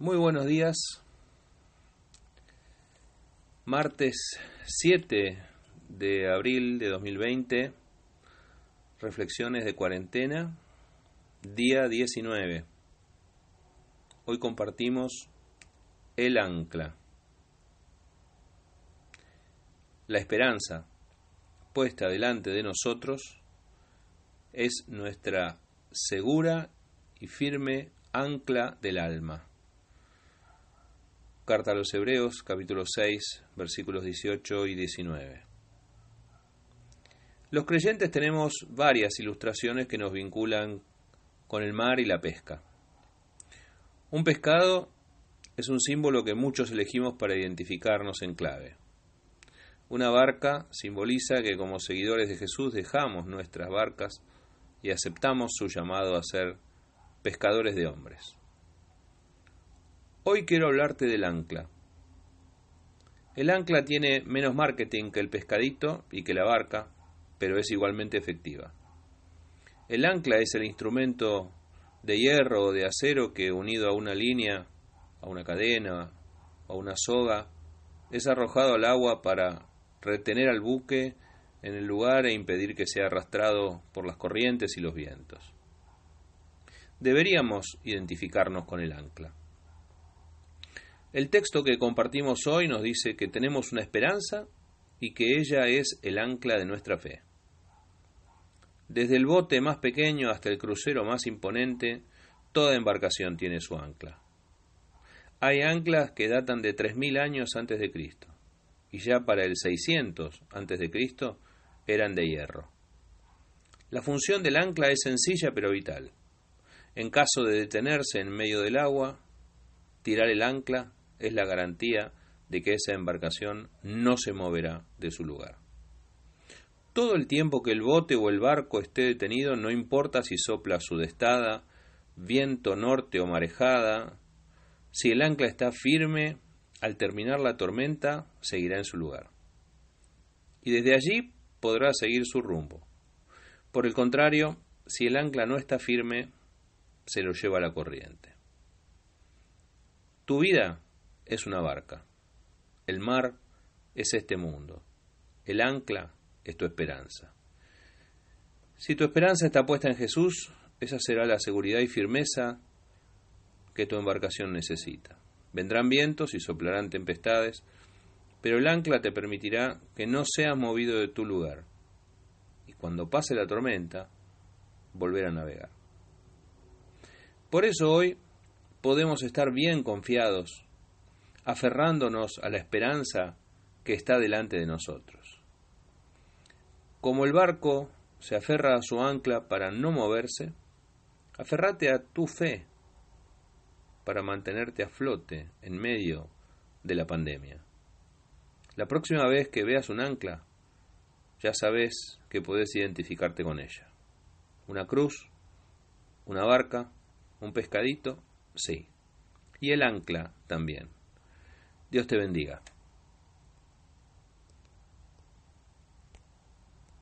Muy buenos días. Martes 7 de abril de 2020. Reflexiones de cuarentena. Día 19. Hoy compartimos el ancla. La esperanza puesta delante de nosotros es nuestra segura y firme ancla del alma. Carta a los Hebreos, capítulo 6, versículos 18 y 19. Los creyentes tenemos varias ilustraciones que nos vinculan con el mar y la pesca. Un pescado es un símbolo que muchos elegimos para identificarnos en clave. Una barca simboliza que como seguidores de Jesús dejamos nuestras barcas y aceptamos su llamado a ser pescadores de hombres. Hoy quiero hablarte del ancla. El ancla tiene menos marketing que el pescadito y que la barca, pero es igualmente efectiva. El ancla es el instrumento de hierro o de acero que unido a una línea, a una cadena, a una soga, es arrojado al agua para retener al buque en el lugar e impedir que sea arrastrado por las corrientes y los vientos. Deberíamos identificarnos con el ancla. El texto que compartimos hoy nos dice que tenemos una esperanza y que ella es el ancla de nuestra fe. Desde el bote más pequeño hasta el crucero más imponente, toda embarcación tiene su ancla. Hay anclas que datan de 3.000 años antes de Cristo, y ya para el 600 antes de Cristo eran de hierro. La función del ancla es sencilla pero vital. En caso de detenerse en medio del agua, tirar el ancla es la garantía de que esa embarcación no se moverá de su lugar. Todo el tiempo que el bote o el barco esté detenido, no importa si sopla sudestada, viento norte o marejada, si el ancla está firme, al terminar la tormenta seguirá en su lugar. Y desde allí podrá seguir su rumbo. Por el contrario, si el ancla no está firme, se lo lleva la corriente. Tu vida es una barca. El mar es este mundo. El ancla es tu esperanza. Si tu esperanza está puesta en Jesús, esa será la seguridad y firmeza que tu embarcación necesita. Vendrán vientos y soplarán tempestades, pero el ancla te permitirá que no seas movido de tu lugar y cuando pase la tormenta, volver a navegar. Por eso hoy podemos estar bien confiados aferrándonos a la esperanza que está delante de nosotros. Como el barco se aferra a su ancla para no moverse, aferrate a tu fe para mantenerte a flote en medio de la pandemia. La próxima vez que veas un ancla, ya sabes que puedes identificarte con ella. Una cruz, una barca, un pescadito, sí. Y el ancla también. Dios te bendiga.